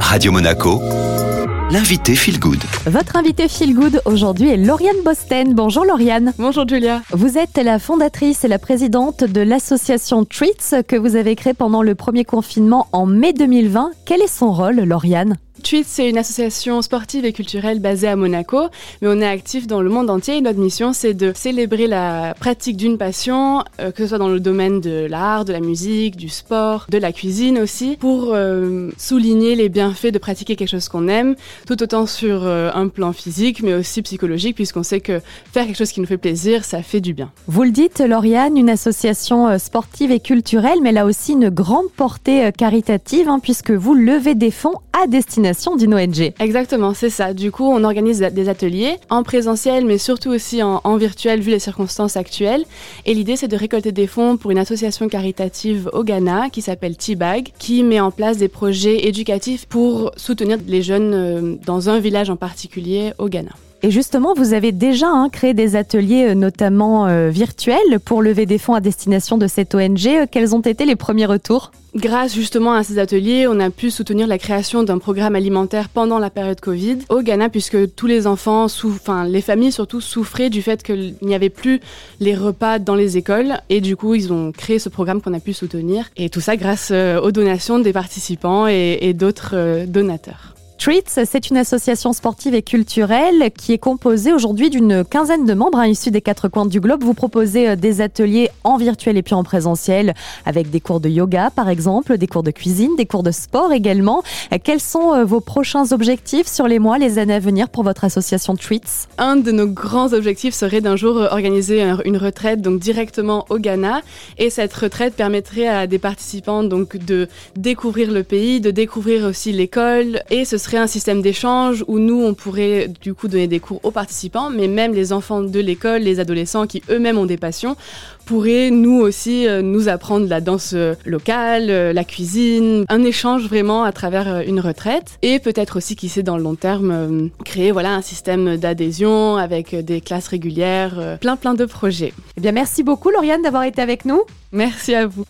Radio Monaco, l'invité Feel Good. Votre invité Feel Good aujourd'hui est Lauriane Bosten. Bonjour Lauriane. Bonjour Julia. Vous êtes la fondatrice et la présidente de l'association Treats que vous avez créée pendant le premier confinement en mai 2020. Quel est son rôle, Lauriane? Tweet, c'est une association sportive et culturelle basée à Monaco, mais on est actif dans le monde entier notre mission, c'est de célébrer la pratique d'une passion, euh, que ce soit dans le domaine de l'art, de la musique, du sport, de la cuisine aussi, pour euh, souligner les bienfaits de pratiquer quelque chose qu'on aime, tout autant sur euh, un plan physique, mais aussi psychologique, puisqu'on sait que faire quelque chose qui nous fait plaisir, ça fait du bien. Vous le dites, Lauriane, une association sportive et culturelle, mais là aussi une grande portée caritative, hein, puisque vous levez des fonds à destination d'une ONG. Exactement, c'est ça. Du coup, on organise des ateliers en présentiel, mais surtout aussi en, virtuel vu les circonstances actuelles. Et l'idée, c'est de récolter des fonds pour une association caritative au Ghana qui s'appelle T-Bag, qui met en place des projets éducatifs pour soutenir les jeunes euh, dans un village en particulier au Ghana. Et justement, vous avez déjà hein, créé des ateliers, euh, notamment euh, virtuels, pour lever des fonds à destination de cette ONG. Euh, quels ont été les premiers retours? Grâce justement à ces ateliers, on a pu soutenir la création d'un programme alimentaire pendant la période Covid au Ghana, puisque tous les enfants, enfin les familles surtout, souffraient du fait qu'il n'y avait plus les repas dans les écoles. Et du coup, ils ont créé ce programme qu'on a pu soutenir. Et tout ça grâce aux donations des participants et d'autres donateurs. Treats, c'est une association sportive et culturelle qui est composée aujourd'hui d'une quinzaine de membres hein, issus des quatre coins du globe. Vous proposez euh, des ateliers en virtuel et puis en présentiel avec des cours de yoga par exemple, des cours de cuisine, des cours de sport également. Euh, quels sont euh, vos prochains objectifs sur les mois, les années à venir pour votre association Treats Un de nos grands objectifs serait d'un jour organiser une retraite donc directement au Ghana et cette retraite permettrait à des participants donc de découvrir le pays, de découvrir aussi l'école et ce serait un système d'échange où nous, on pourrait du coup donner des cours aux participants, mais même les enfants de l'école, les adolescents qui eux-mêmes ont des passions, pourraient nous aussi euh, nous apprendre la danse euh, locale, euh, la cuisine, un échange vraiment à travers une retraite. Et peut-être aussi, qui sait, dans le long terme, créer voilà, un système d'adhésion avec des classes régulières, plein plein de projets. Eh bien, merci beaucoup Lauriane d'avoir été avec nous. Merci à vous.